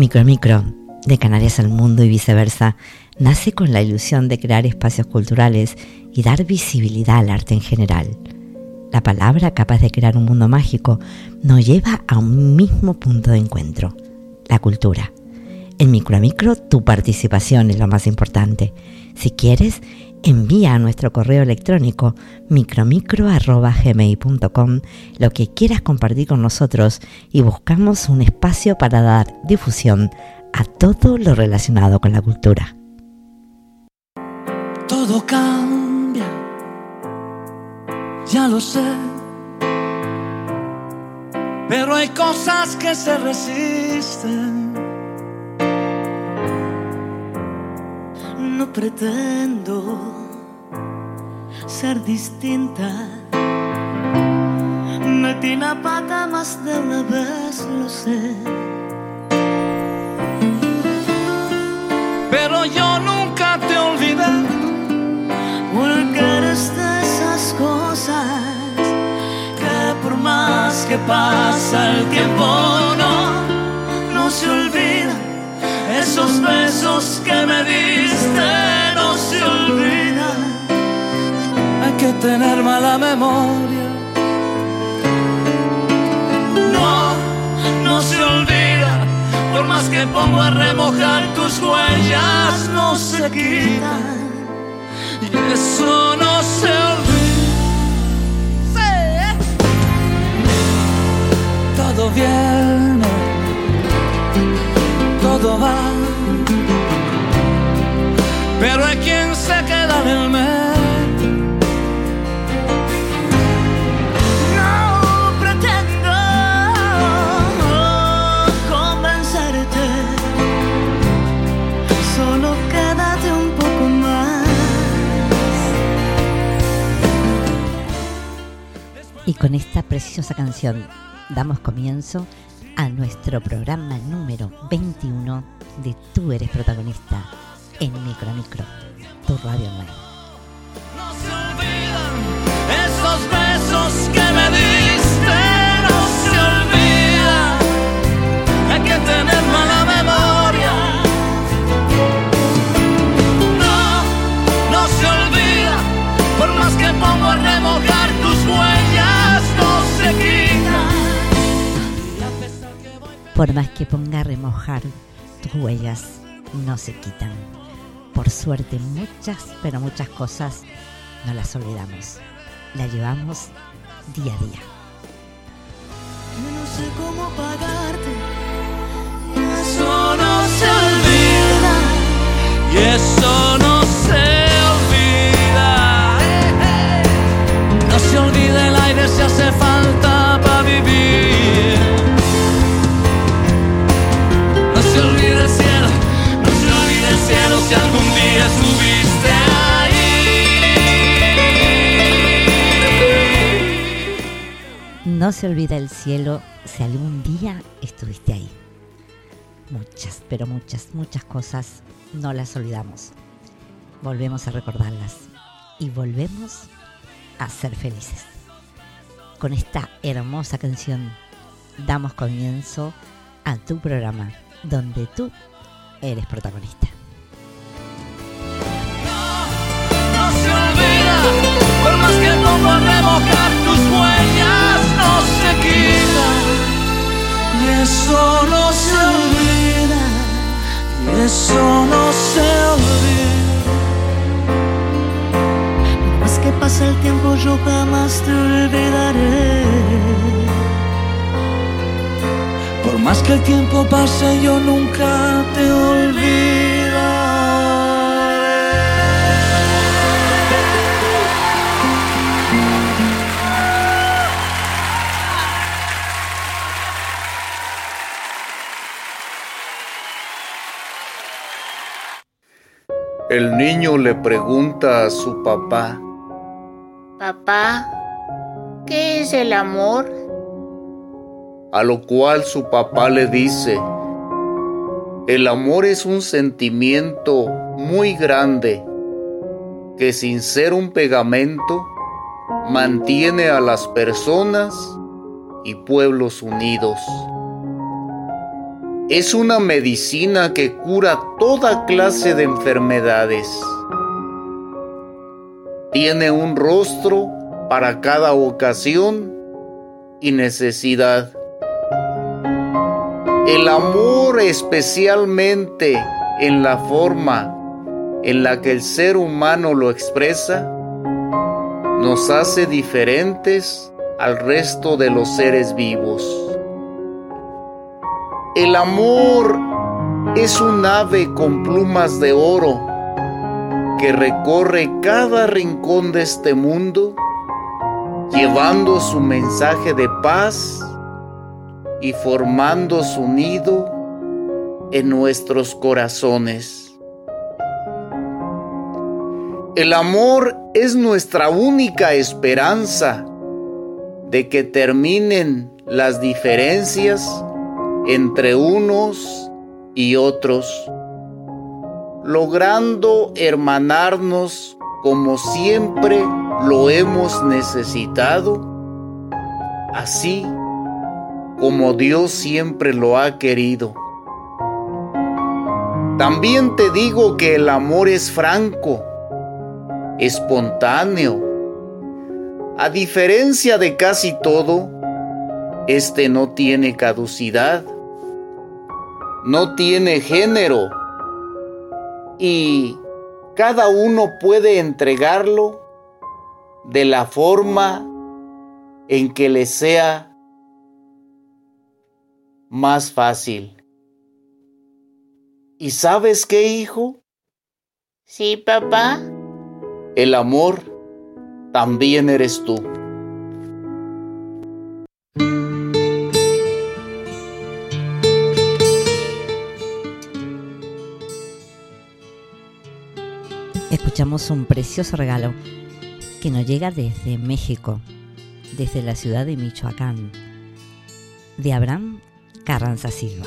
Micro Micro, de Canarias al mundo y viceversa, nace con la ilusión de crear espacios culturales y dar visibilidad al arte en general. La palabra capaz de crear un mundo mágico nos lleva a un mismo punto de encuentro, la cultura. En Micro a Micro tu participación es lo más importante. Si quieres, envía a nuestro correo electrónico micromicro.gmail.com lo que quieras compartir con nosotros y buscamos un espacio para dar difusión a todo lo relacionado con la cultura. Todo cambia, ya lo sé, pero hay cosas que se resisten. No pretendo ser distinta. Metí la pata más de una vez, lo sé. Pero yo nunca te olvidé, porque eres de esas cosas que por más que pasa el tiempo no, no se olvida. Esos besos que me diste no se olvidan. Hay que tener mala memoria. No, no se olvida. Por más que pongo a remojar tus huellas, no se quitan. Y eso no se olvida. Todo viene, todo va. Pero hay quien se queda en el medio. No pretendo convencerte, solo quédate un poco más. Y con esta preciosa canción damos comienzo a nuestro programa número 21 de Tú eres protagonista en Micro a Micro, tu radio online. Por más que ponga a remojar tus huellas, no se quitan. Por suerte, muchas, pero muchas cosas no las olvidamos. Las llevamos día a día. no sé cómo pagarte. Eso no se olvida. Y eso no se olvida. No se olvida el aire si hace falta para vivir. Si algún día estuviste. No se olvida el cielo si algún día estuviste ahí. Muchas, pero muchas, muchas cosas no las olvidamos. Volvemos a recordarlas y volvemos a ser felices. Con esta hermosa canción damos comienzo a tu programa donde tú eres protagonista. A remojar tus huellas, no se quita. Y eso no se olvida, y eso no se olvida. Por más que pase el tiempo, yo jamás te olvidaré. Por más que el tiempo pase, yo nunca te olvidaré. El niño le pregunta a su papá, Papá, ¿qué es el amor? a lo cual su papá le dice, el amor es un sentimiento muy grande que sin ser un pegamento mantiene a las personas y pueblos unidos. Es una medicina que cura toda clase de enfermedades. Tiene un rostro para cada ocasión y necesidad. El amor especialmente en la forma en la que el ser humano lo expresa, nos hace diferentes al resto de los seres vivos. El amor es un ave con plumas de oro que recorre cada rincón de este mundo llevando su mensaje de paz y formando su nido en nuestros corazones. El amor es nuestra única esperanza de que terminen las diferencias entre unos y otros, logrando hermanarnos como siempre lo hemos necesitado, así como Dios siempre lo ha querido. También te digo que el amor es franco, espontáneo. A diferencia de casi todo, este no tiene caducidad, no tiene género y cada uno puede entregarlo de la forma en que le sea más fácil. ¿Y sabes qué, hijo? Sí, papá. El amor también eres tú. Escuchamos un precioso regalo que nos llega desde México, desde la ciudad de Michoacán, de Abraham Carranza Silva.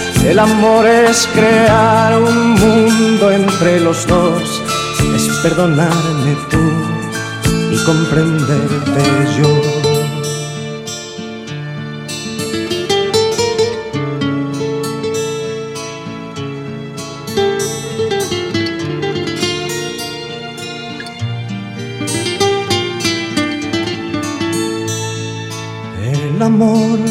el amor es crear un mundo entre los dos, es perdonarme tú y comprenderte yo. El amor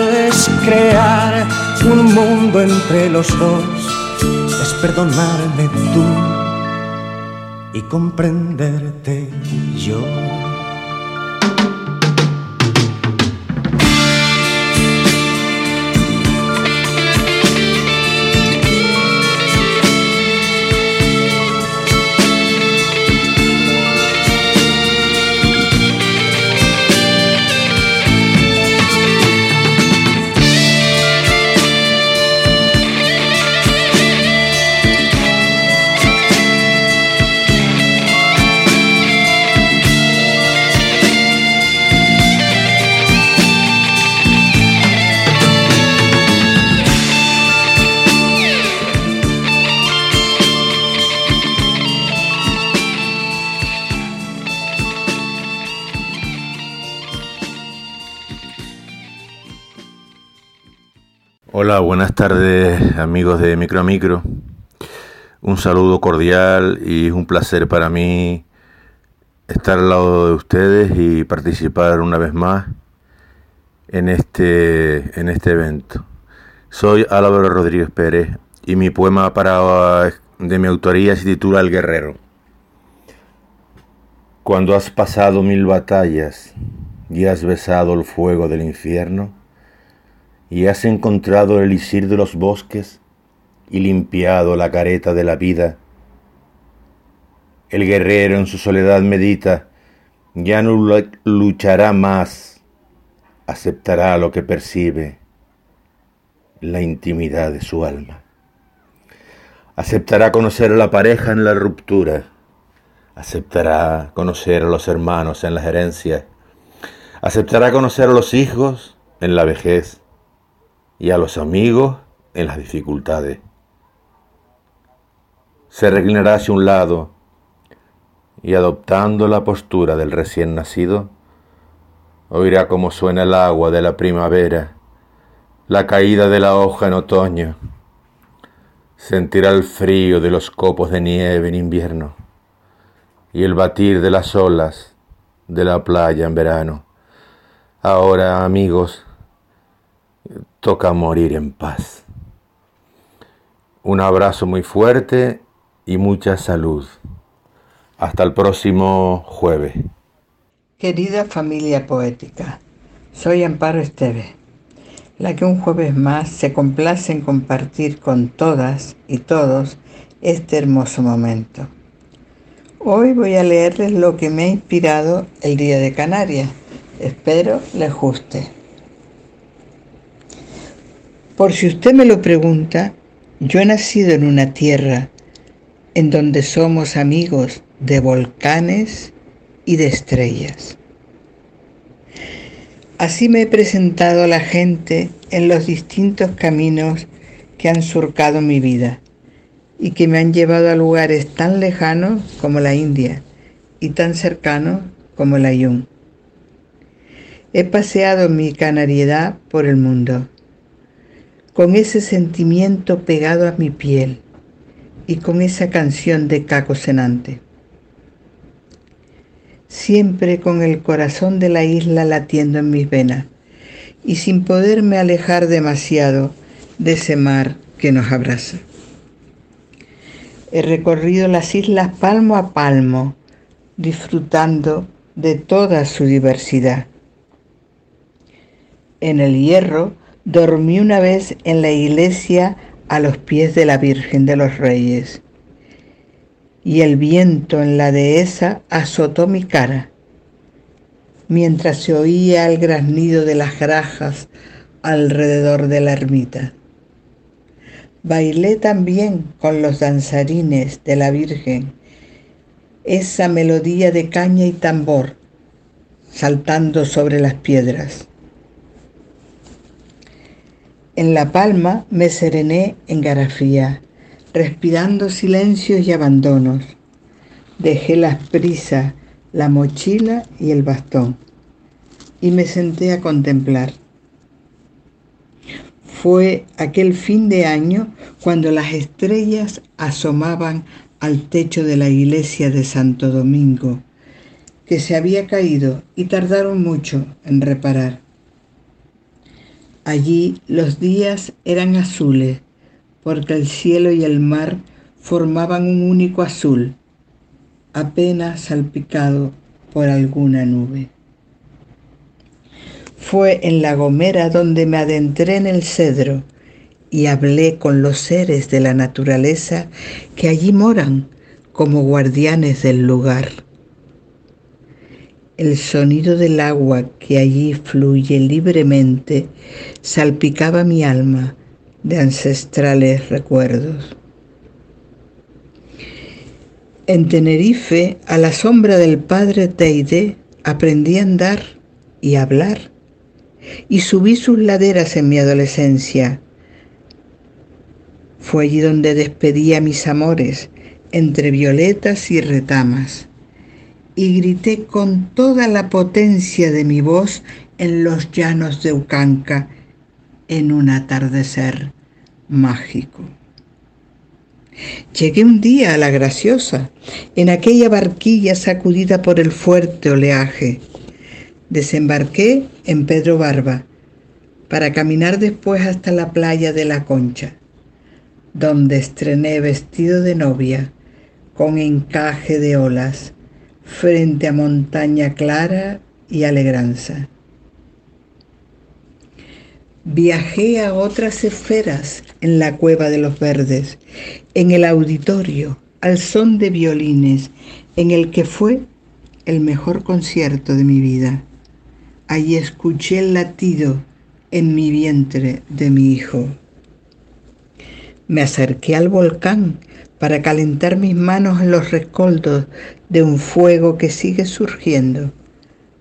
es crear un mundo entre los dos, es perdonarme tú y comprenderte yo. Buenas tardes amigos de Micro a Micro. Un saludo cordial y un placer para mí estar al lado de ustedes y participar una vez más en este, en este evento. Soy Álvaro Rodríguez Pérez y mi poema para, de mi autoría se titula El Guerrero. Cuando has pasado mil batallas y has besado el fuego del infierno, y has encontrado el elixir de los bosques y limpiado la careta de la vida. El guerrero en su soledad medita, ya no luchará más, aceptará lo que percibe, la intimidad de su alma. Aceptará conocer a la pareja en la ruptura, aceptará conocer a los hermanos en las herencias, aceptará conocer a los hijos en la vejez, y a los amigos en las dificultades. Se reclinará hacia un lado y adoptando la postura del recién nacido, oirá cómo suena el agua de la primavera, la caída de la hoja en otoño, sentirá el frío de los copos de nieve en invierno y el batir de las olas de la playa en verano. Ahora, amigos, toca morir en paz. Un abrazo muy fuerte y mucha salud. Hasta el próximo jueves. Querida familia poética, soy Amparo Esteve, la que un jueves más se complace en compartir con todas y todos este hermoso momento. Hoy voy a leerles lo que me ha inspirado el Día de Canarias. Espero les guste. Por si usted me lo pregunta, yo he nacido en una tierra en donde somos amigos de volcanes y de estrellas. Así me he presentado a la gente en los distintos caminos que han surcado mi vida y que me han llevado a lugares tan lejanos como la India y tan cercanos como el Ayun. He paseado mi canariedad por el mundo con ese sentimiento pegado a mi piel y con esa canción de Caco Senante. Siempre con el corazón de la isla latiendo en mis venas y sin poderme alejar demasiado de ese mar que nos abraza. He recorrido las islas palmo a palmo, disfrutando de toda su diversidad. En el hierro Dormí una vez en la iglesia a los pies de la Virgen de los Reyes, y el viento en la dehesa azotó mi cara, mientras se oía el graznido de las grajas alrededor de la ermita. Bailé también con los danzarines de la Virgen esa melodía de caña y tambor saltando sobre las piedras. En La Palma me serené en Garafía, respirando silencios y abandonos. Dejé las prisas, la mochila y el bastón y me senté a contemplar. Fue aquel fin de año cuando las estrellas asomaban al techo de la iglesia de Santo Domingo que se había caído y tardaron mucho en reparar. Allí los días eran azules, porque el cielo y el mar formaban un único azul, apenas salpicado por alguna nube. Fue en la gomera donde me adentré en el cedro y hablé con los seres de la naturaleza que allí moran como guardianes del lugar. El sonido del agua que allí fluye libremente salpicaba mi alma de ancestrales recuerdos. En Tenerife, a la sombra del padre Teide, aprendí a andar y a hablar, y subí sus laderas en mi adolescencia. Fue allí donde despedí a mis amores, entre violetas y retamas, y grité con toda la potencia de mi voz en los llanos de Ucanca, en un atardecer mágico. Llegué un día a la graciosa, en aquella barquilla sacudida por el fuerte oleaje. Desembarqué en Pedro Barba para caminar después hasta la playa de la Concha, donde estrené vestido de novia con encaje de olas frente a montaña clara y alegranza. Viajé a otras esferas en la cueva de los verdes, en el auditorio, al son de violines, en el que fue el mejor concierto de mi vida. Allí escuché el latido en mi vientre de mi hijo. Me acerqué al volcán para calentar mis manos en los rescoldos de un fuego que sigue surgiendo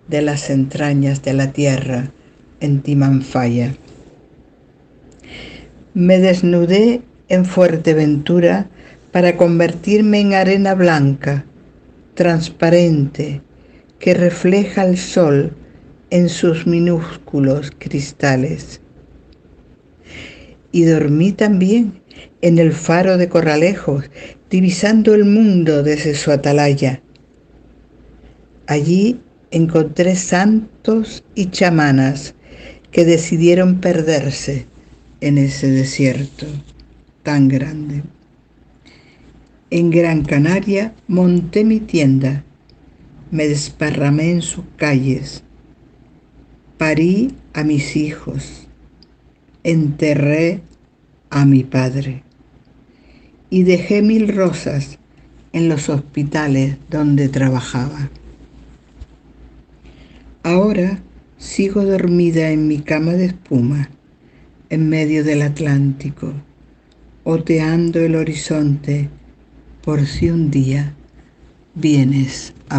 de las entrañas de la tierra en Timanfaya. Me desnudé en Fuerteventura para convertirme en arena blanca, transparente, que refleja el sol en sus minúsculos cristales. Y dormí también en el faro de Corralejos, divisando el mundo desde su atalaya. Allí encontré santos y chamanas que decidieron perderse en ese desierto tan grande. En Gran Canaria monté mi tienda, me desparramé en sus calles, parí a mis hijos, enterré a mi padre y dejé mil rosas en los hospitales donde trabajaba. Ahora sigo dormida en mi cama de espuma en medio del Atlántico, oteando el horizonte por si un día vienes a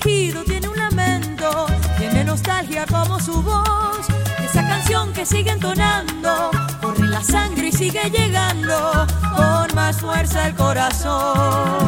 Tiene un lamento, tiene nostalgia como su voz. Esa canción que sigue entonando, corre la sangre y sigue llegando con más fuerza el corazón.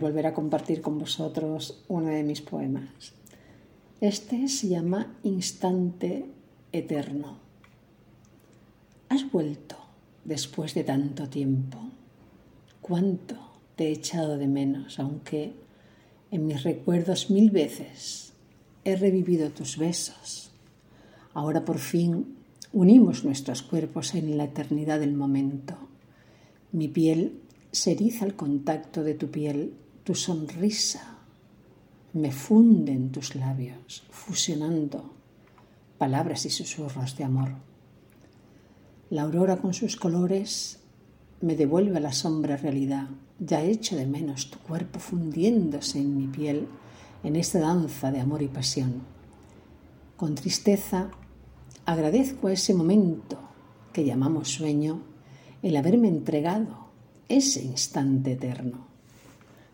Volver a compartir con vosotros uno de mis poemas. Este se llama Instante Eterno. Has vuelto después de tanto tiempo. Cuánto te he echado de menos, aunque en mis recuerdos mil veces he revivido tus besos. Ahora por fin unimos nuestros cuerpos en la eternidad del momento. Mi piel se eriza al contacto de tu piel tu sonrisa me funde en tus labios, fusionando palabras y susurros de amor. La aurora con sus colores me devuelve a la sombra realidad. Ya echo de menos tu cuerpo fundiéndose en mi piel en esta danza de amor y pasión. Con tristeza agradezco a ese momento que llamamos sueño el haberme entregado ese instante eterno.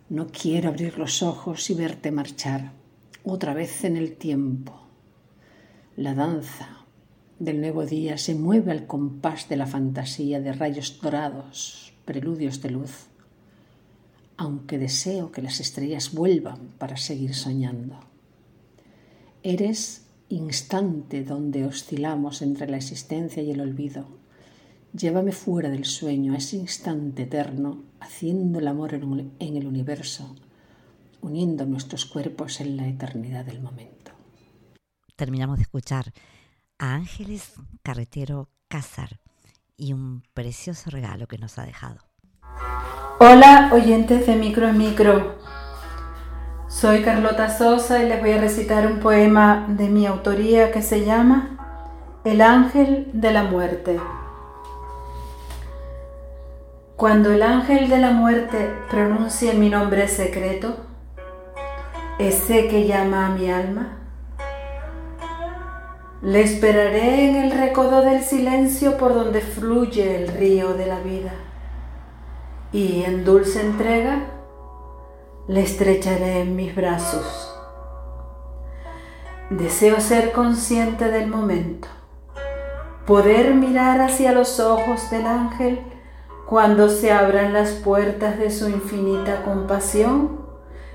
No quiero abrir los ojos y verte marchar otra vez en el tiempo. La danza del nuevo día se mueve al compás de la fantasía de rayos dorados, preludios de luz, aunque deseo que las estrellas vuelvan para seguir soñando. Eres instante donde oscilamos entre la existencia y el olvido, Llévame fuera del sueño, a ese instante eterno, haciendo el amor en el universo, uniendo nuestros cuerpos en la eternidad del momento. Terminamos de escuchar a Ángeles Carretero Cázar y un precioso regalo que nos ha dejado. Hola oyentes de Micro en Micro. Soy Carlota Sosa y les voy a recitar un poema de mi autoría que se llama El ángel de la muerte. Cuando el ángel de la muerte pronuncia mi nombre secreto, ese que llama a mi alma, Le esperaré en el recodo del silencio por donde fluye el río de la vida. Y en dulce entrega le estrecharé en mis brazos. Deseo ser consciente del momento, poder mirar hacia los ojos del ángel cuando se abran las puertas de su infinita compasión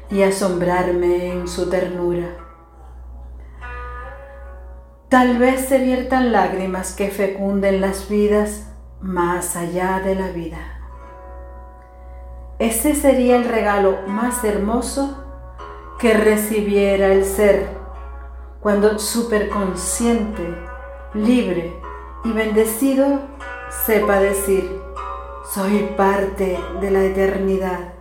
y asombrarme en su ternura. Tal vez se viertan lágrimas que fecunden las vidas más allá de la vida. Ese sería el regalo más hermoso que recibiera el ser cuando superconsciente, libre y bendecido sepa decir, soy parte de la eternidad.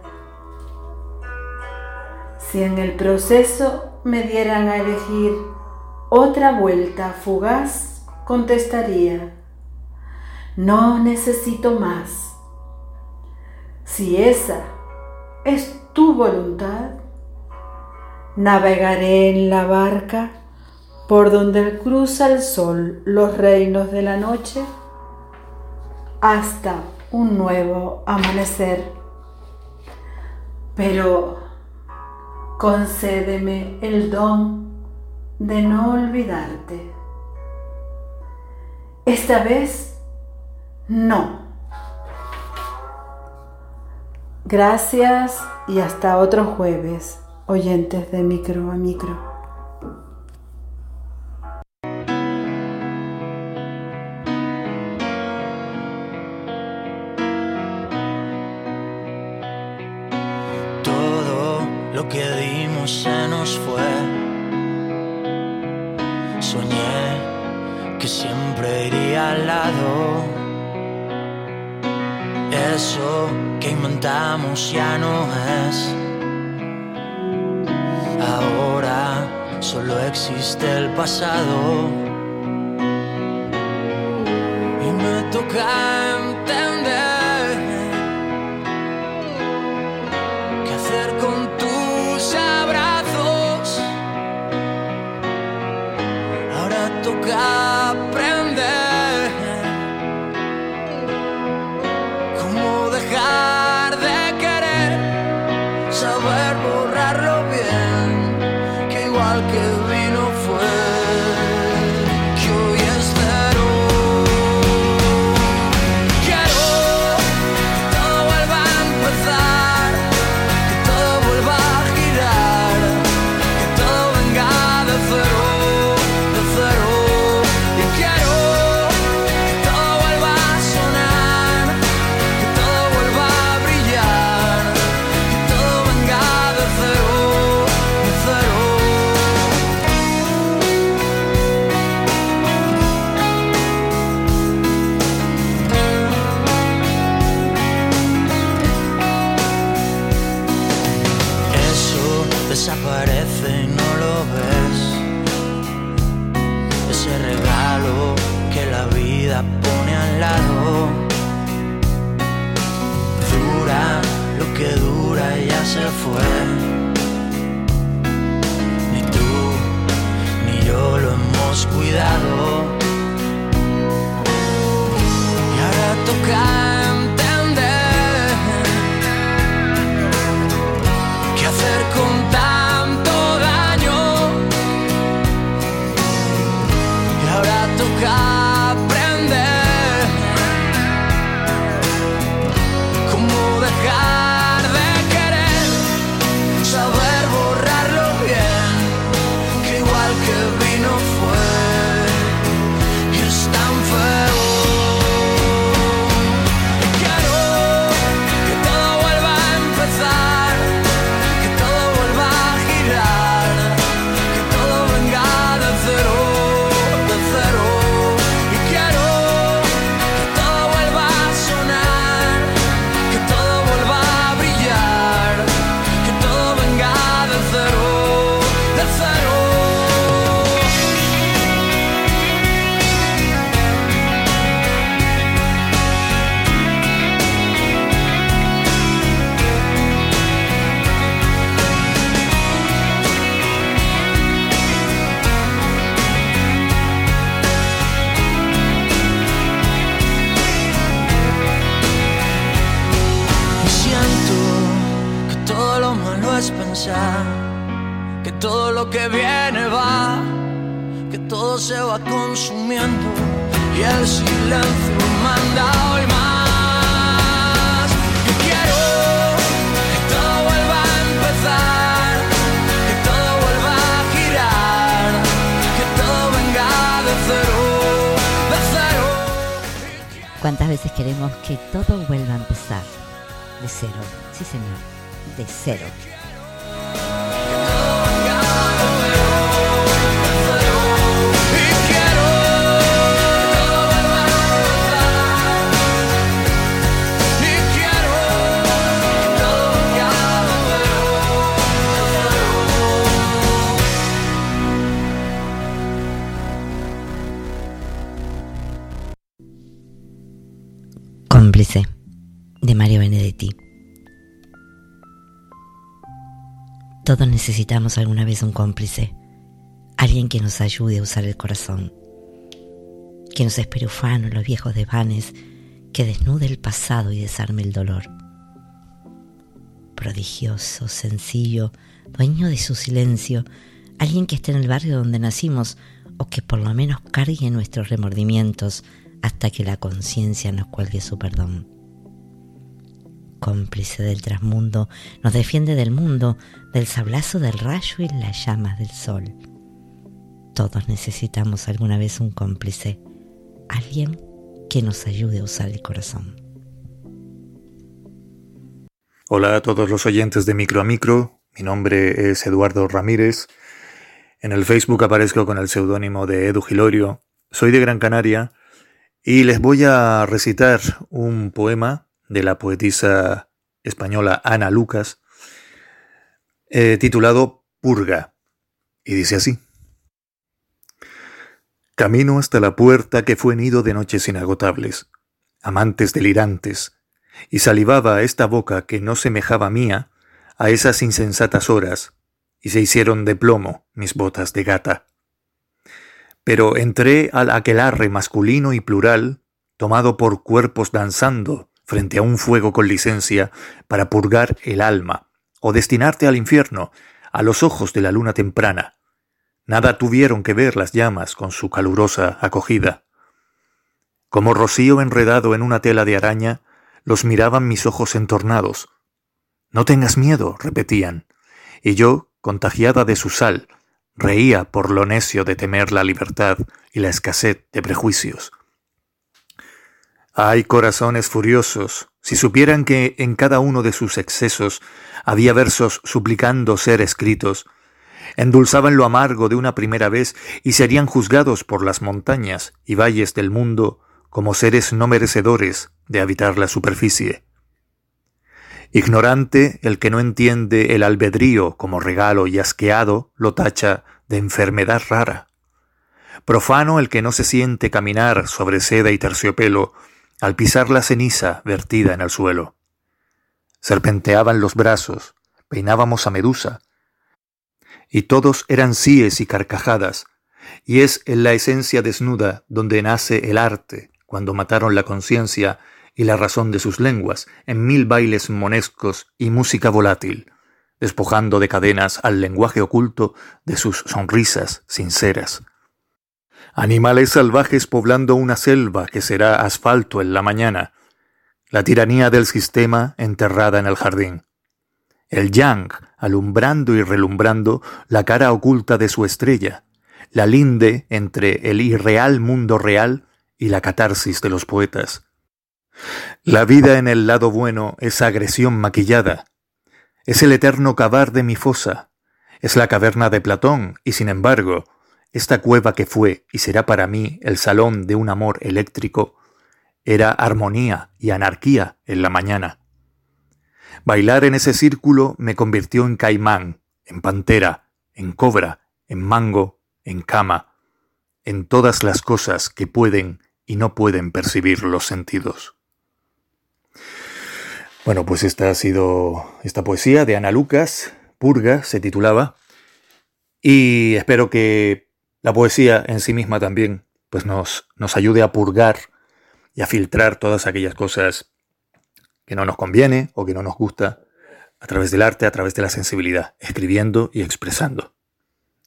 Si en el proceso me dieran a elegir otra vuelta fugaz, contestaría, no necesito más. Si esa es tu voluntad, navegaré en la barca por donde cruza el sol los reinos de la noche hasta un nuevo amanecer. Pero concédeme el don de no olvidarte. Esta vez, no. Gracias y hasta otro jueves, oyentes de micro a micro. Lo que dimos se nos fue que siempre iría al lado. Eso que inventamos ya no es. Ahora solo existe el pasado. Y me toca que dura ya se fue. Ni tú ni yo lo hemos cuidado. Que viene va, que todo se va consumiendo y el silencio manda hoy más. Yo quiero que todo vuelva a empezar, que todo vuelva a girar, que todo venga de cero, de cero. ¿Cuántas veces queremos que todo vuelva a empezar? De cero. Sí, señor. De cero. Todos necesitamos alguna vez un cómplice, alguien que nos ayude a usar el corazón, que nos esperufane los viejos desvanes, que desnude el pasado y desarme el dolor. Prodigioso, sencillo, dueño de su silencio, alguien que esté en el barrio donde nacimos o que por lo menos cargue nuestros remordimientos hasta que la conciencia nos cuelgue su perdón. Cómplice del trasmundo, nos defiende del mundo, del sablazo del rayo y las llamas del sol. Todos necesitamos alguna vez un cómplice, alguien que nos ayude a usar el corazón. Hola a todos los oyentes de Micro a Micro, mi nombre es Eduardo Ramírez. En el Facebook aparezco con el seudónimo de Edu Gilorio. Soy de Gran Canaria y les voy a recitar un poema de la poetisa española Ana Lucas, eh, titulado Purga, y dice así. Camino hasta la puerta que fue nido de noches inagotables, amantes delirantes, y salivaba esta boca que no semejaba mía a esas insensatas horas, y se hicieron de plomo mis botas de gata. Pero entré al aquelarre masculino y plural, tomado por cuerpos danzando frente a un fuego con licencia para purgar el alma o destinarte al infierno a los ojos de la luna temprana. Nada tuvieron que ver las llamas con su calurosa acogida. Como rocío enredado en una tela de araña, los miraban mis ojos entornados. No tengas miedo, repetían, y yo, contagiada de su sal, reía por lo necio de temer la libertad y la escasez de prejuicios. Hay corazones furiosos, si supieran que en cada uno de sus excesos había versos suplicando ser escritos, endulzaban lo amargo de una primera vez y serían juzgados por las montañas y valles del mundo como seres no merecedores de habitar la superficie. Ignorante el que no entiende el albedrío como regalo y asqueado lo tacha de enfermedad rara. Profano el que no se siente caminar sobre seda y terciopelo al pisar la ceniza vertida en el suelo. Serpenteaban los brazos, peinábamos a Medusa, y todos eran síes y carcajadas, y es en la esencia desnuda donde nace el arte, cuando mataron la conciencia y la razón de sus lenguas en mil bailes monescos y música volátil, despojando de cadenas al lenguaje oculto de sus sonrisas sinceras. Animales salvajes poblando una selva que será asfalto en la mañana, la tiranía del sistema enterrada en el jardín. El yang alumbrando y relumbrando la cara oculta de su estrella, la linde entre el irreal mundo real y la catarsis de los poetas. La vida en el lado bueno es agresión maquillada, es el eterno cavar de mi fosa, es la caverna de Platón, y sin embargo, esta cueva que fue y será para mí el salón de un amor eléctrico, era armonía y anarquía en la mañana. Bailar en ese círculo me convirtió en caimán, en pantera, en cobra, en mango, en cama, en todas las cosas que pueden y no pueden percibir los sentidos. Bueno, pues esta ha sido esta poesía de Ana Lucas, Purga se titulaba, y espero que la poesía en sí misma también pues nos, nos ayude a purgar y a filtrar todas aquellas cosas que no nos conviene o que no nos gusta a través del arte, a través de la sensibilidad, escribiendo y expresando.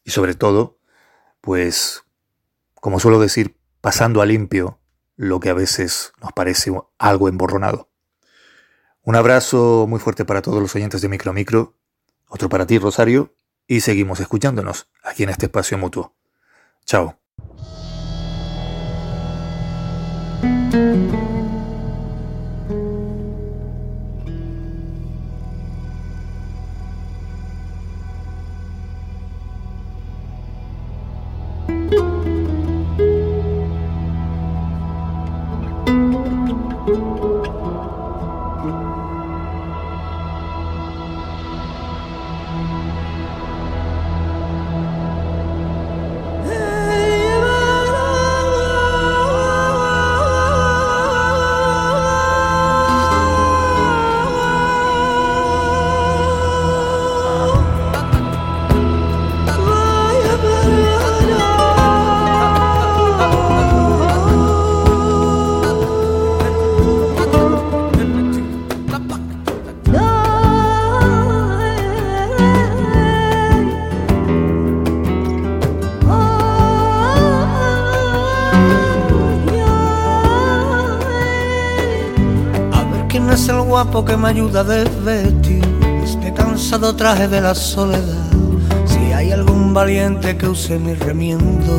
Y sobre todo, pues, como suelo decir, pasando a limpio lo que a veces nos parece algo emborronado. Un abrazo muy fuerte para todos los oyentes de Micro Micro, otro para ti, Rosario, y seguimos escuchándonos aquí en este espacio mutuo. Ciao. Que me ayuda a desvestir este cansado traje de la soledad. Si hay algún valiente que use mi remiendo.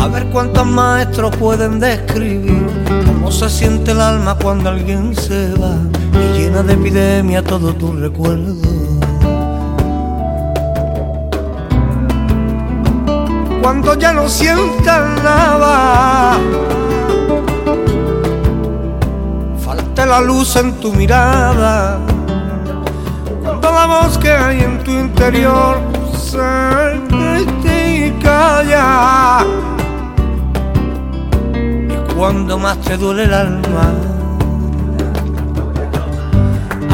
A ver cuántos maestros pueden describir cómo se siente el alma cuando alguien se va y llena de epidemia todo tu recuerdo. Cuando ya no sientas nada la luz en tu mirada, cuando la voz que hay en tu interior se calla. Y cuando más te duele el alma,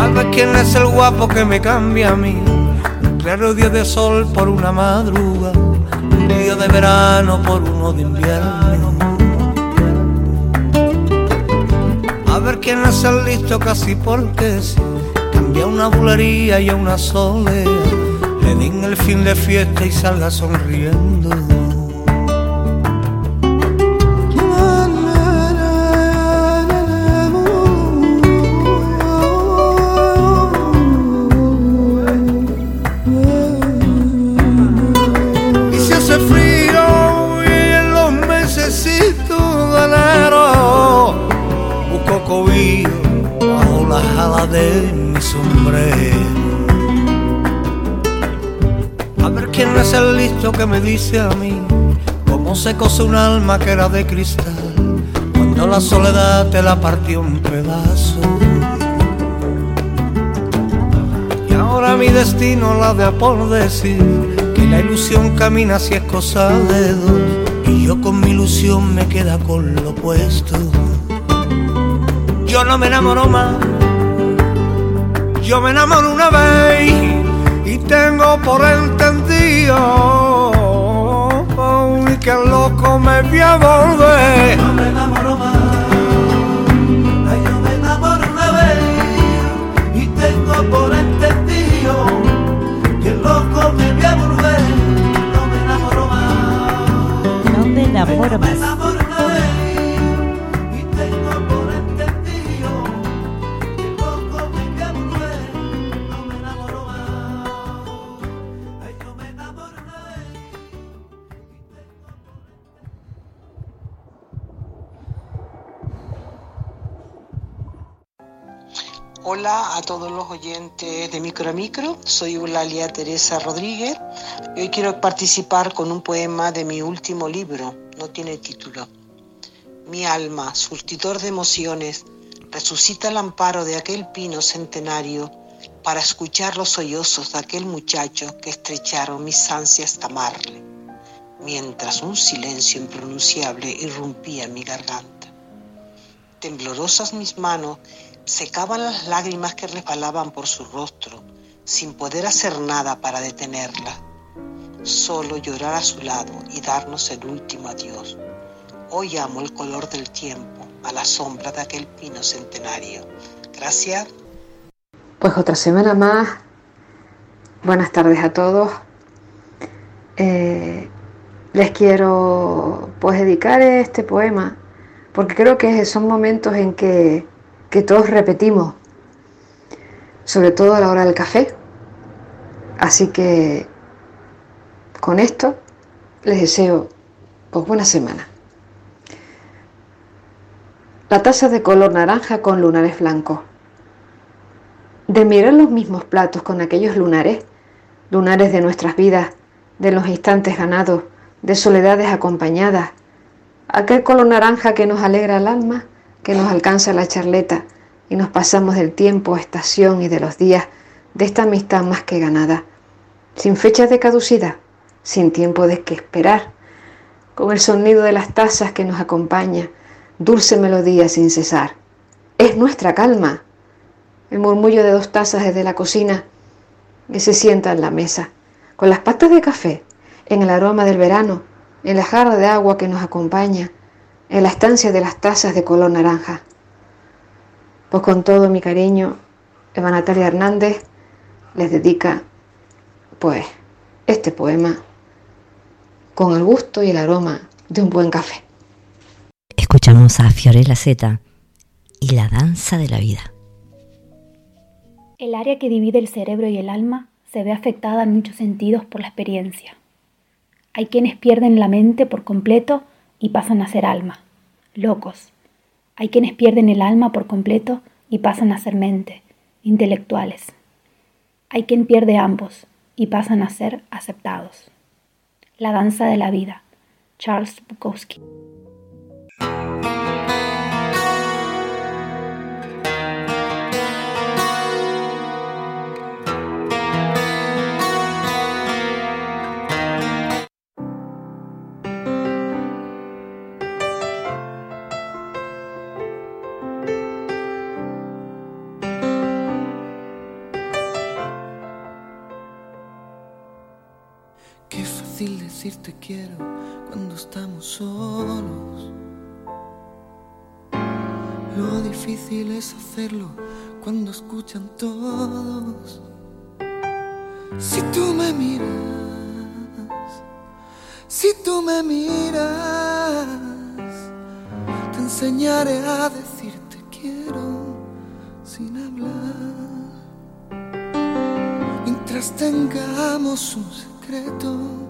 al ver quién es el guapo que me cambia a mí, un claro día de sol por una madruga, un día de verano por uno de invierno Es el listo casi porque si cambia una bulería y a una soledad, le den el fin de fiesta y salga sonriendo. El listo que me dice a mí cómo se cose un alma que era de cristal cuando la soledad te la partió un pedazo. Y ahora mi destino la de por decir que la ilusión camina si es cosa de dos y yo con mi ilusión me queda con lo opuesto. Yo no me enamoro más yo me enamoro una vez y tengo por entendido que el loco me voy a volver. Hola a todos los oyentes de Micro a Micro, soy Eulalia Teresa Rodríguez y hoy quiero participar con un poema de mi último libro, no tiene título. Mi alma, surtidor de emociones, resucita el amparo de aquel pino centenario para escuchar los sollozos de aquel muchacho que estrecharon mis ansias de amarle, mientras un silencio impronunciable irrumpía mi garganta. Temblorosas mis manos secaban las lágrimas que resbalaban por su rostro, sin poder hacer nada para detenerla. Solo llorar a su lado y darnos el último adiós. Hoy amo el color del tiempo a la sombra de aquel pino centenario, Gracias. Pues otra semana más. Buenas tardes a todos. Eh, les quiero pues dedicar este poema porque creo que son momentos en que, que todos repetimos, sobre todo a la hora del café. Así que con esto les deseo pues buena semana. La taza de color naranja con lunares blancos. De mirar los mismos platos con aquellos lunares, lunares de nuestras vidas, de los instantes ganados, de soledades acompañadas, aquel color naranja que nos alegra el alma, que nos alcanza la charleta y nos pasamos del tiempo, estación y de los días de esta amistad más que ganada, sin fechas de caducidad, sin tiempo de que esperar, con el sonido de las tazas que nos acompaña, dulce melodía sin cesar. Es nuestra calma, el murmullo de dos tazas desde la cocina que se sienta en la mesa, con las patas de café, en el aroma del verano, en la jarra de agua que nos acompaña, en la estancia de las tazas de color naranja. Pues con todo mi cariño, Eva Natalia Hernández les dedica, pues, este poema con el gusto y el aroma de un buen café. Escuchamos a Fiorella Z y la danza de la vida. El área que divide el cerebro y el alma se ve afectada en muchos sentidos por la experiencia. Hay quienes pierden la mente por completo y pasan a ser alma, locos. Hay quienes pierden el alma por completo y pasan a ser mente, intelectuales. Hay quien pierde ambos y pasan a ser aceptados. La danza de la vida. Charles Bukowski. Te quiero cuando estamos solos. Lo difícil es hacerlo cuando escuchan todos. Si tú me miras, si tú me miras, te enseñaré a decirte quiero sin hablar. Mientras tengamos un secreto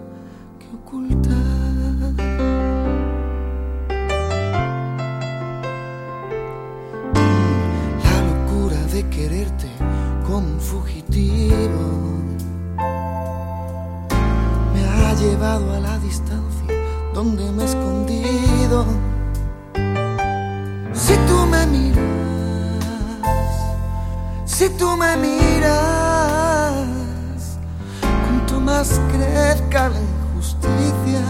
fugitivo me ha llevado a la distancia donde me he escondido. Si tú me miras, si tú me miras, cuanto más crezca la injusticia,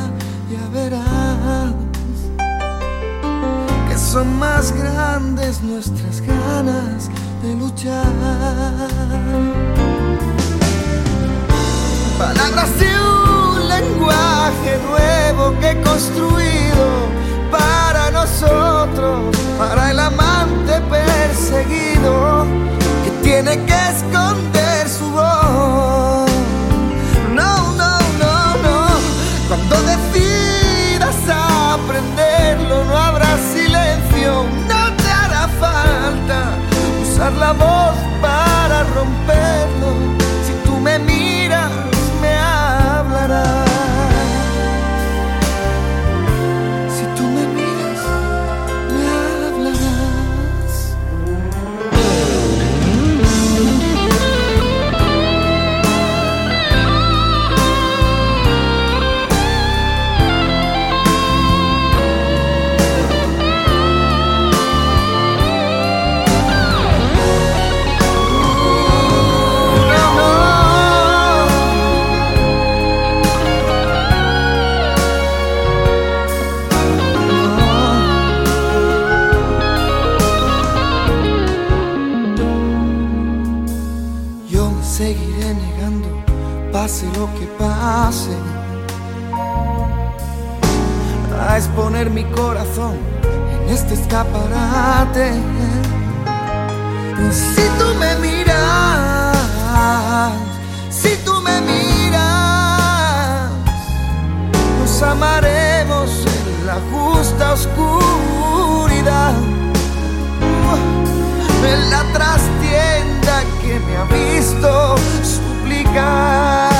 ya verás que son más grandes nuestras ganas de luchar. Palabras de un lenguaje nuevo que he construido para nosotros, para el amante perseguido que tiene que esconder usar la voz para romperlo. en este escaparate. Pues si tú me miras, si tú me miras, nos amaremos en la justa oscuridad. En la trastienda que me ha visto suplicar.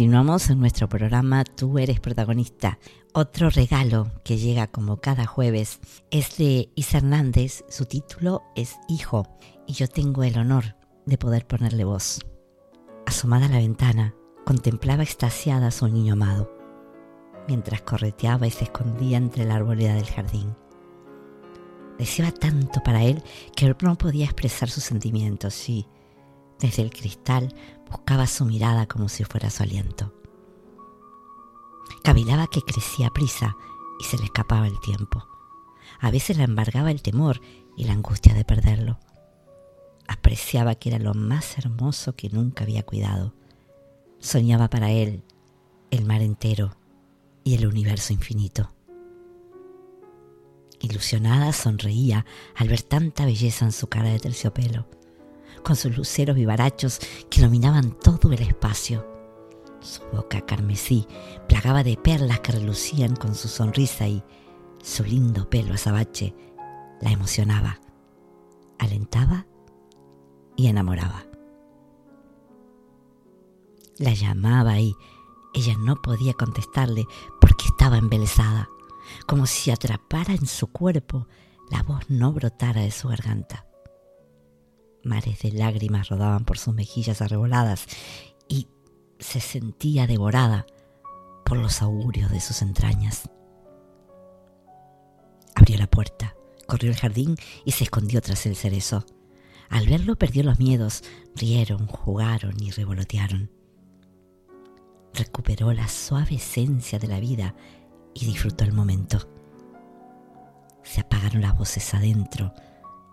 Continuamos en nuestro programa Tú eres protagonista. Otro regalo que llega como cada jueves es de Isa Hernández. Su título es Hijo y yo tengo el honor de poder ponerle voz. Asomada a la ventana, contemplaba extasiada a su niño amado, mientras correteaba y se escondía entre la arboleda del jardín. Deseaba tanto para él que no podía expresar sus sentimientos y, desde el cristal, buscaba su mirada como si fuera su aliento. Cavilaba que crecía prisa y se le escapaba el tiempo. A veces la embargaba el temor y la angustia de perderlo. Apreciaba que era lo más hermoso que nunca había cuidado. Soñaba para él el mar entero y el universo infinito. Ilusionada sonreía al ver tanta belleza en su cara de terciopelo con sus luceros vivarachos que iluminaban todo el espacio. Su boca carmesí plagaba de perlas que relucían con su sonrisa y su lindo pelo azabache la emocionaba, alentaba y enamoraba. La llamaba y ella no podía contestarle porque estaba embelesada, como si atrapara en su cuerpo la voz no brotara de su garganta. Mares de lágrimas rodaban por sus mejillas arreboladas y se sentía devorada por los augurios de sus entrañas. Abrió la puerta, corrió al jardín y se escondió tras el cerezo. Al verlo perdió los miedos, rieron, jugaron y revolotearon. Recuperó la suave esencia de la vida y disfrutó el momento. Se apagaron las voces adentro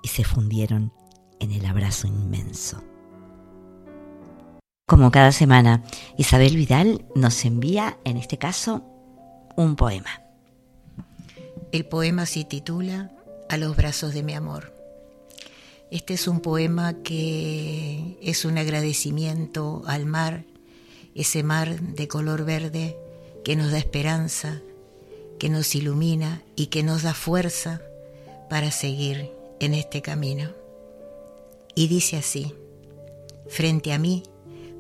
y se fundieron en el abrazo inmenso. Como cada semana, Isabel Vidal nos envía, en este caso, un poema. El poema se titula A los brazos de mi amor. Este es un poema que es un agradecimiento al mar, ese mar de color verde que nos da esperanza, que nos ilumina y que nos da fuerza para seguir en este camino. Y dice así, frente a mí,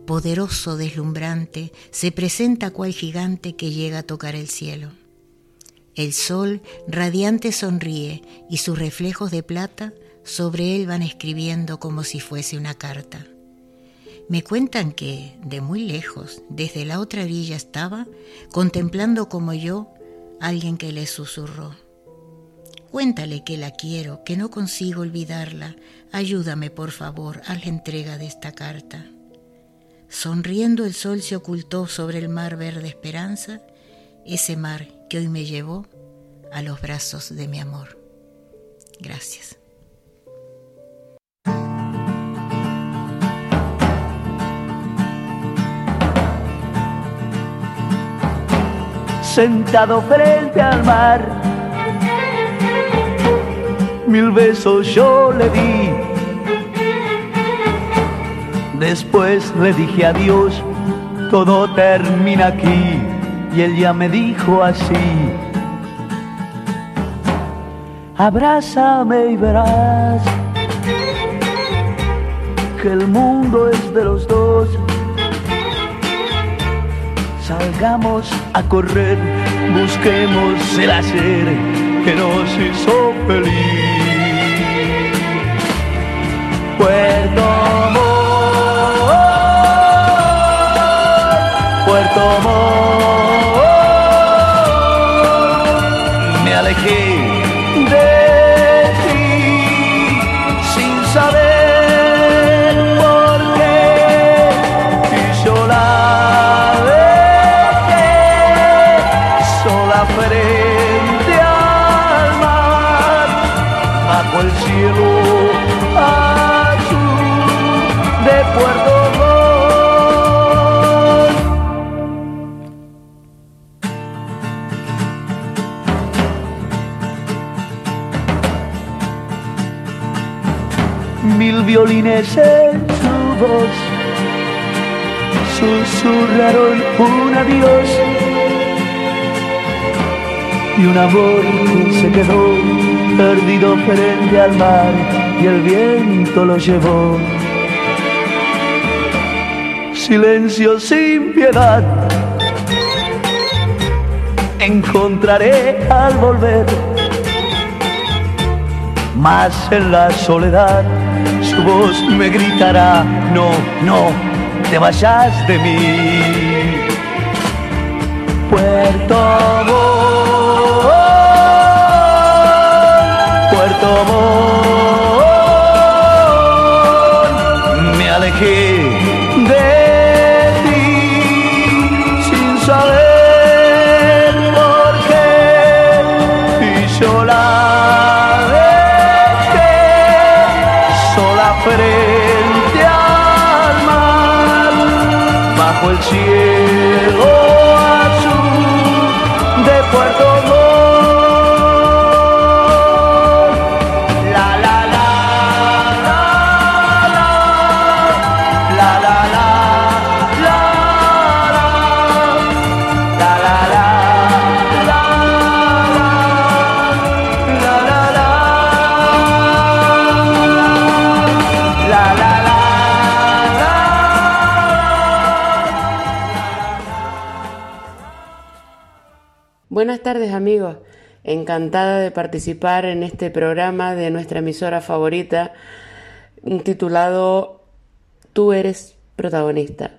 poderoso, deslumbrante, se presenta cual gigante que llega a tocar el cielo. El sol radiante sonríe y sus reflejos de plata sobre él van escribiendo como si fuese una carta. Me cuentan que, de muy lejos, desde la otra orilla estaba, contemplando como yo, alguien que le susurró. Cuéntale que la quiero, que no consigo olvidarla. Ayúdame, por favor, a la entrega de esta carta. Sonriendo el sol se ocultó sobre el mar verde esperanza, ese mar que hoy me llevó a los brazos de mi amor. Gracias. Sentado frente al mar, mil besos yo le di. Después le dije adiós, todo termina aquí. Y él ya me dijo así. Abrázame y verás que el mundo es de los dos. Salgamos a correr, busquemos el hacer que nos hizo feliz. Puerto Montt, Puerto Montt, me alejé de ti sin saber por qué. Y yo la dejé sola frente al mar bajo el cielo mil violines en su voz susurraron un adiós y un amor que se quedó perdido frente al mar y el viento lo llevó. Silencio sin piedad. Encontraré al volver. Más en la soledad su voz me gritará, no, no, te vayas de mí. Puerto Montt, Puerto Montt, amigos, encantada de participar en este programa de nuestra emisora favorita titulado Tú eres protagonista.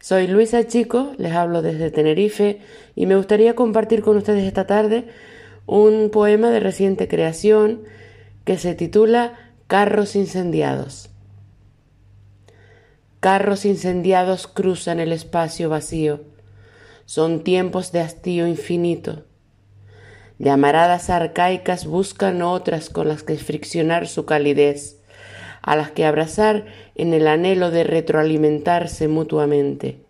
Soy Luisa Chico, les hablo desde Tenerife y me gustaría compartir con ustedes esta tarde un poema de reciente creación que se titula Carros incendiados. Carros incendiados cruzan el espacio vacío. Son tiempos de hastío infinito. Llamaradas arcaicas buscan otras con las que friccionar su calidez, a las que abrazar en el anhelo de retroalimentarse mutuamente.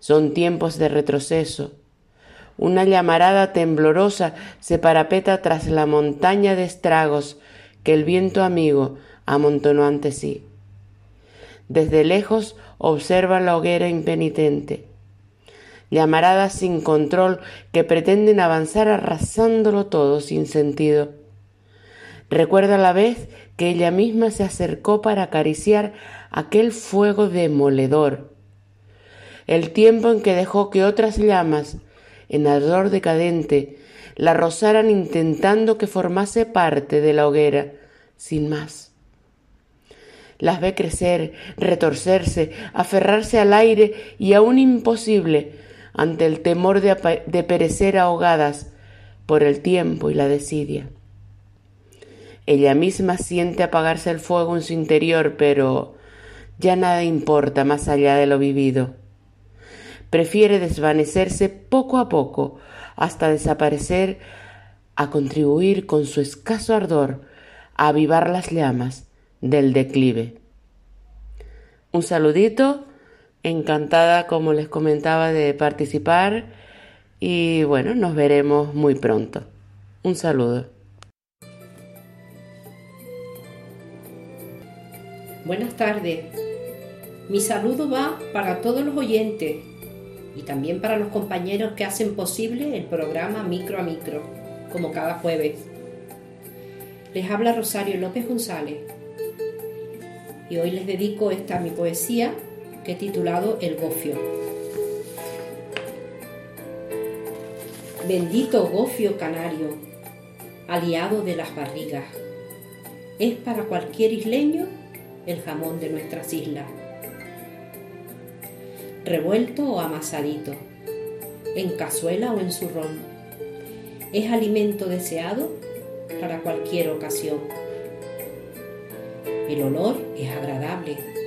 Son tiempos de retroceso. Una llamarada temblorosa se parapeta tras la montaña de estragos que el viento amigo amontonó ante sí. Desde lejos observa la hoguera impenitente. Llamaradas sin control que pretenden avanzar arrasándolo todo sin sentido. Recuerda a la vez que ella misma se acercó para acariciar aquel fuego demoledor. El tiempo en que dejó que otras llamas, en ardor decadente, la rozaran intentando que formase parte de la hoguera, sin más. Las ve crecer, retorcerse, aferrarse al aire y aún imposible ante el temor de, perecer ahogadas por el tiempo y la desidia. Ella misma siente apagarse el fuego en su interior, pero ya nada importa más allá de lo vivido. Prefiere desvanecerse poco a poco hasta desaparecer a contribuir con su escaso ardor a avivar las llamas del declive. Un saludito, encantada como les comentaba de participar y bueno, nos veremos muy pronto. Un saludo. Buenas tardes. Mi saludo va para todos los oyentes y también para los compañeros que hacen posible el programa Micro a Micro, como cada jueves. Les habla Rosario López González y hoy les dedico esta mi poesía he titulado El Gofio. Bendito gofio canario, aliado de las barrigas. Es para cualquier isleño el jamón de nuestras islas. Revuelto o amasadito, en cazuela o en zurrón. Es alimento deseado para cualquier ocasión. El olor es agradable,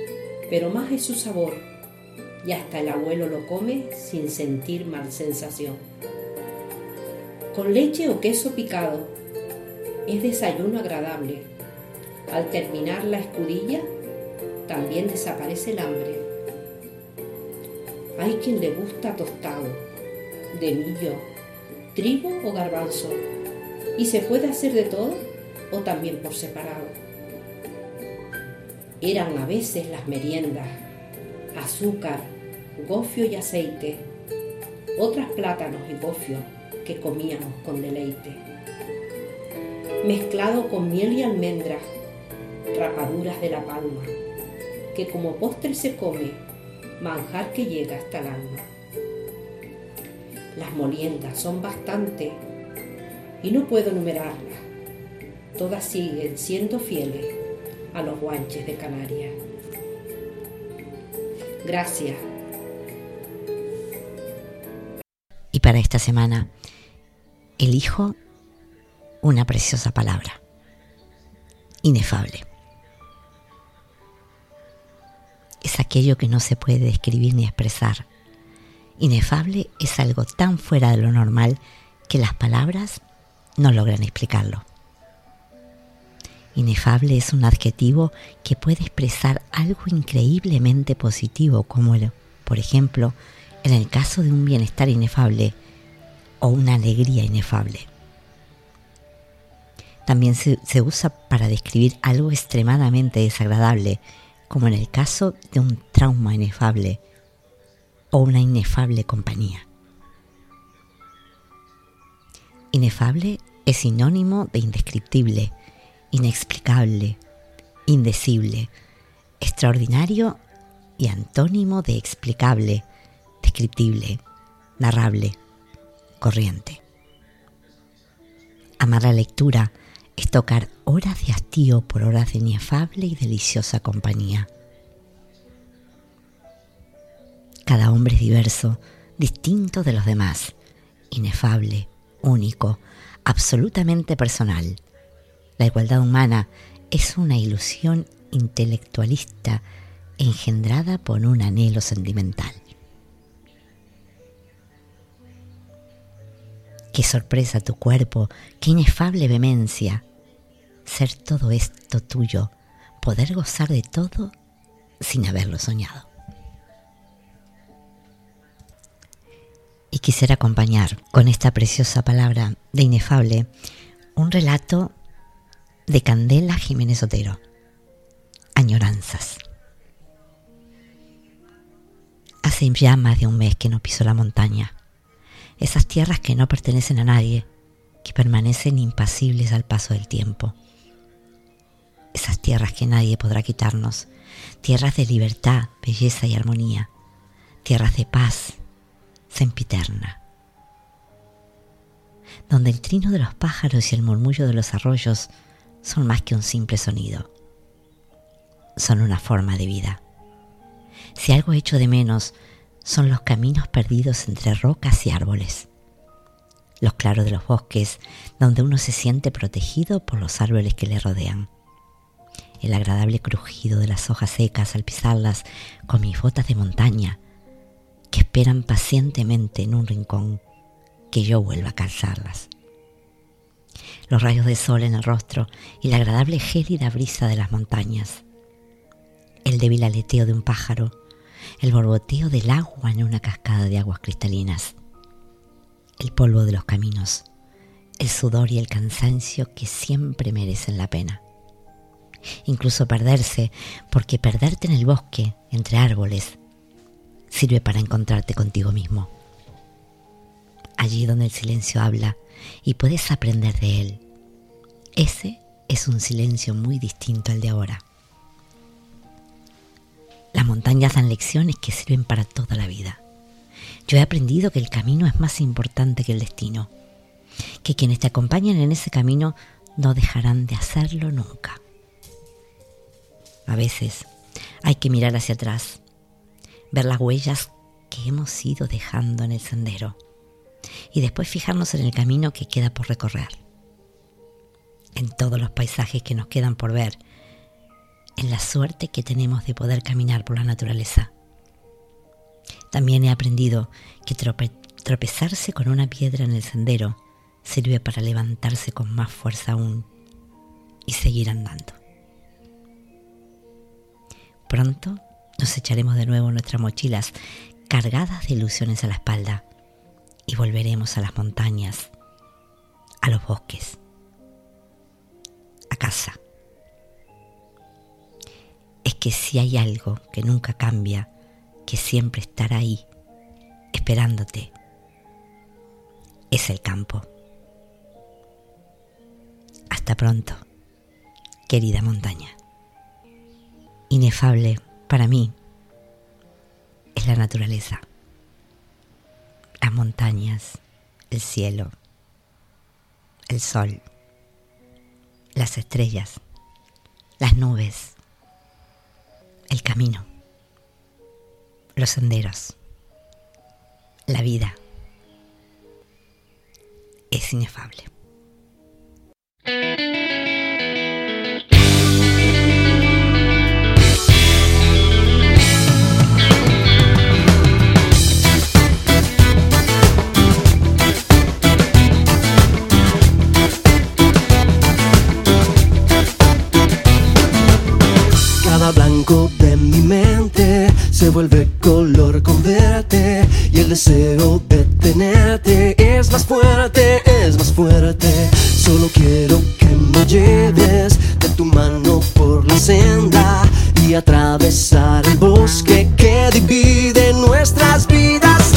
pero más es su sabor, y hasta el abuelo lo come sin sentir mal sensación. Con leche o queso picado, es desayuno agradable. Al terminar la escudilla, también desaparece el hambre. Hay quien le gusta tostado, de millo, trigo o garbanzo, y se puede hacer de todo o también por separado. Eran a veces las meriendas, azúcar, gofio y aceite, otras plátanos y gofio que comíamos con deleite. Mezclado con miel y almendras, rapaduras de la palma, que como postre se come, manjar que llega hasta el alma. Las moliendas son bastante y no puedo numerarlas. Todas siguen siendo fieles a los guanches de Canarias. Gracias. Y para esta semana, elijo una preciosa palabra. Inefable. Es aquello que no se puede describir ni expresar. Inefable es algo tan fuera de lo normal que las palabras no logran explicarlo. Inefable es un adjetivo que puede expresar algo increíblemente positivo, como por ejemplo, en el caso de un bienestar inefable o una alegría inefable. También se, se, usa para describir algo extremadamente desagradable, como en el caso de un trauma inefable o una inefable compañía. Inefable es sinónimo de indescriptible, inexplicable, indecible, extraordinario y antónimo de explicable, descriptible, narrable, corriente. Amar la lectura es tocar horas de hastío por horas de inefable y deliciosa compañía. Cada hombre es diverso, distinto de los demás, inefable, único, absolutamente personal. La igualdad humana es una ilusión intelectualista engendrada por un anhelo sentimental. Qué sorpresa tu cuerpo, qué inefable vehemencia. Ser todo esto tuyo, poder gozar de todo sin haberlo soñado. y quisiera acompañar con esta preciosa palabra de inefable un relato de Candela Jiménez Otero. Añoranzas. Hace ya más de un mes que no piso la montaña. Esas tierras que no pertenecen a nadie, que permanecen impasibles al paso del tiempo. Esas tierras que nadie podrá quitarnos. Tierras de libertad, belleza y armonía. Tierras de paz, sempiterna, donde el trino de los pájaros y el murmullo de los arroyos son más que un simple sonido, son una forma de vida. Si algo hecho de menos son los caminos perdidos entre rocas y árboles, los claros de los bosques donde uno se siente protegido por los árboles que le rodean, el agradable crujido de las hojas secas al pisarlas con mis botas de montaña, que esperan pacientemente en un rincón que yo vuelva a calzarlas. Los rayos de sol en el rostro y la agradable gélida brisa de las montañas. El débil aleteo de un pájaro, el borboteo del agua en una cascada de aguas cristalinas. El polvo de los caminos, el sudor y el cansancio que siempre merecen la pena. Incluso perderse, porque perderte en el bosque, entre árboles, sirve para encontrarte contigo mismo. Allí donde el silencio habla y puedes aprender de él. Ese es un silencio muy distinto al de ahora. Las montañas dan lecciones que sirven para toda la vida. Yo he aprendido que el camino es más importante que el destino, que quienes te acompañan en ese camino no dejarán de hacerlo nunca. A veces hay que mirar hacia atrás, ver las huellas que hemos ido dejando en el sendero y después fijarnos en el camino que queda por recorrer, en todos los paisajes que nos quedan por ver, en la suerte que tenemos de poder caminar por la naturaleza. También he aprendido que tropezarse con una piedra en el sendero sirve para levantarse con más fuerza aún y seguir andando. Pronto nos echaremos de nuevo nuestras mochilas cargadas de ilusiones a la espalda y volveremos a las montañas, a los bosques, a casa. Es que si hay algo que nunca cambia, que siempre estará ahí, esperándote, es el campo. Hasta pronto, querida montaña. Inefable para mí es la naturaleza, las montañas, el cielo, el sol, las estrellas, las nubes, el camino, los senderos, la vida. Es inefable. De mi mente se vuelve color con verte y el deseo de tenerte es más fuerte, es más fuerte. Solo quiero que me lleves de tu mano por la senda y atravesar el bosque que divide nuestras vidas.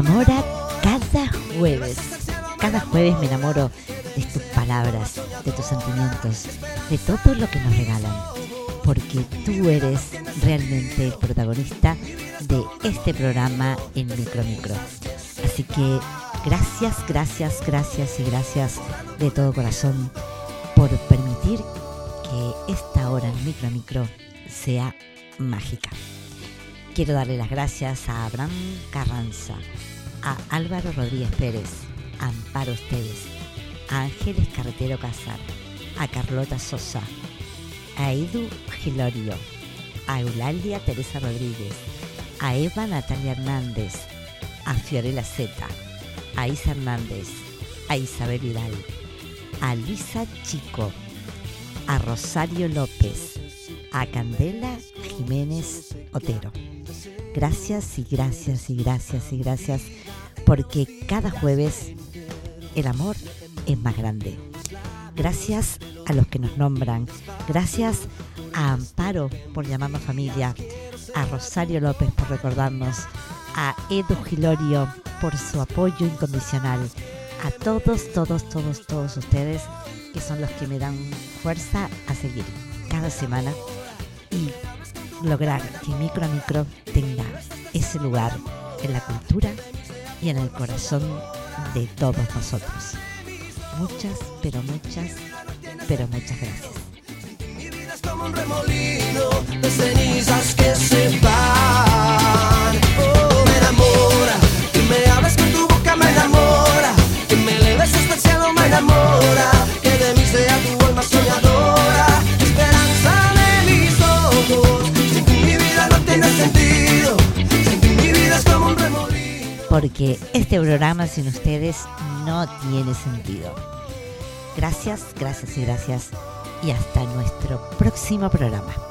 Enamora cada jueves. Cada jueves me enamoro de tus palabras, de tus sentimientos, de todo lo que nos regalan. Porque tú eres realmente el protagonista de este programa en Micro Micro. Así que gracias, gracias, gracias y gracias de todo corazón por permitir que esta hora en Micro Micro sea mágica. Quiero darle las gracias a Abraham Carranza, a Álvaro Rodríguez Pérez, a Amparo Esteves, a Ángeles Carretero Casar, a Carlota Sosa, a Edu Gilorio, a Eulalia Teresa Rodríguez, a Eva Natalia Hernández, a Fiorella Zeta, a Isa Hernández, a Isabel Vidal, a Luisa Chico, a Rosario López, a Candela Jiménez Otero. Gracias y gracias y gracias y gracias porque cada jueves el amor es más grande. Gracias a los que nos nombran. Gracias a Amparo por llamarnos familia. A Rosario López por recordarnos. A Edu Gilorio por su apoyo incondicional. A todos, todos, todos, todos ustedes que son los que me dan fuerza a seguir cada semana lograr que micro a micro tenga ese lugar en la cultura y en el corazón de todos nosotros. Muchas, pero muchas, pero muchas gracias. Es como un remolino de cenizas que se. Porque este programa sin ustedes no tiene sentido. Gracias, gracias y gracias. Y hasta nuestro próximo programa.